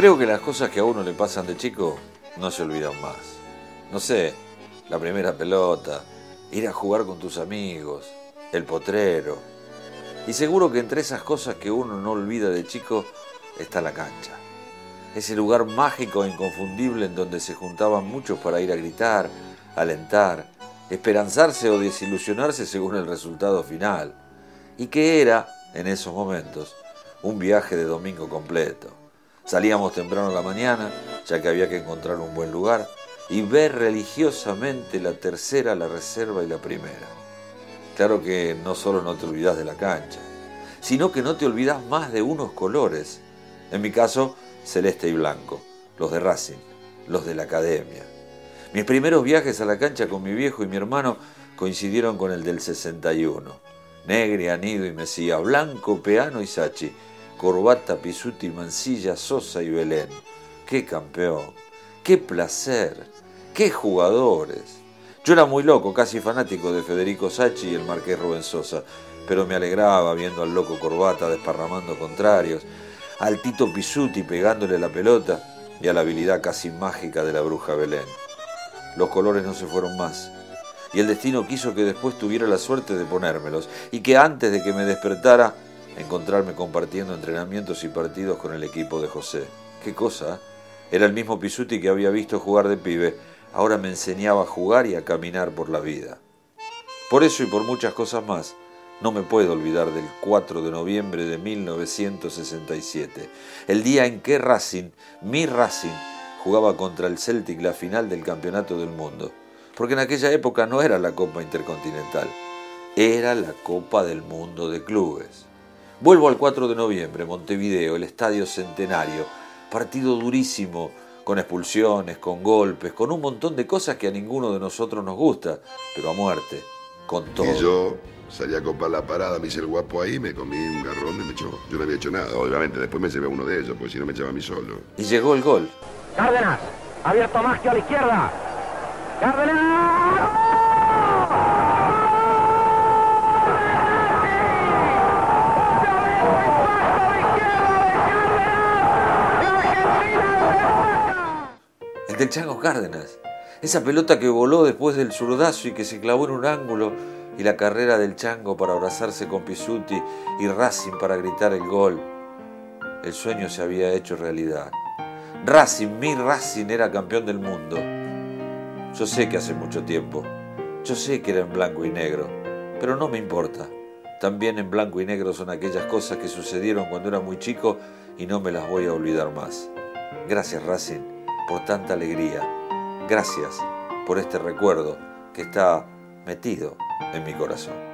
Creo que las cosas que a uno le pasan de chico no se olvidan más. No sé, la primera pelota, ir a jugar con tus amigos, el potrero. Y seguro que entre esas cosas que uno no olvida de chico está la cancha. Ese lugar mágico e inconfundible en donde se juntaban muchos para ir a gritar, alentar, esperanzarse o desilusionarse según el resultado final. Y que era, en esos momentos, un viaje de domingo completo. Salíamos temprano la mañana, ya que había que encontrar un buen lugar, y ver religiosamente la tercera, la reserva y la primera. Claro que no solo no te olvidas de la cancha, sino que no te olvidas más de unos colores. En mi caso, celeste y blanco, los de Racing, los de la academia. Mis primeros viajes a la cancha con mi viejo y mi hermano coincidieron con el del 61. Negre, Anido y Mesía, Blanco, Peano y Sachi, Corbata, Pisuti, Mancilla, Sosa y Belén. ¡Qué campeón! ¡Qué placer! ¡Qué jugadores! Yo era muy loco, casi fanático de Federico Sachi y el marqués Rubén Sosa, pero me alegraba viendo al loco Corbata desparramando contrarios, al Tito Pisuti pegándole la pelota y a la habilidad casi mágica de la bruja Belén. Los colores no se fueron más, y el destino quiso que después tuviera la suerte de ponérmelos, y que antes de que me despertara, encontrarme compartiendo entrenamientos y partidos con el equipo de José. ¿Qué cosa? Era el mismo Pisuti que había visto jugar de pibe, ahora me enseñaba a jugar y a caminar por la vida. Por eso y por muchas cosas más, no me puedo olvidar del 4 de noviembre de 1967, el día en que Racing, mi Racing, jugaba contra el Celtic la final del Campeonato del Mundo. Porque en aquella época no era la Copa Intercontinental, era la Copa del Mundo de Clubes. Vuelvo al 4 de noviembre, Montevideo, el Estadio Centenario, partido durísimo, con expulsiones, con golpes, con un montón de cosas que a ninguno de nosotros nos gusta, pero a muerte, con todo. Y yo salí a copar la parada, me hice el guapo ahí, me comí un garrón y me echó. Yo no había hecho nada, obviamente. Después me llevé a uno de ellos, porque si no me echaba a mí solo. Y llegó el gol. Cárdenas, abierto Maggio a la izquierda. Cárdenas. Del Chango Cárdenas. Esa pelota que voló después del zurdazo y que se clavó en un ángulo y la carrera del Chango para abrazarse con Pisuti y Racing para gritar el gol. El sueño se había hecho realidad. Racing, mi Racing era campeón del mundo. Yo sé que hace mucho tiempo. Yo sé que era en blanco y negro. Pero no me importa. También en blanco y negro son aquellas cosas que sucedieron cuando era muy chico y no me las voy a olvidar más. Gracias Racing por tanta alegría. Gracias por este recuerdo que está metido en mi corazón.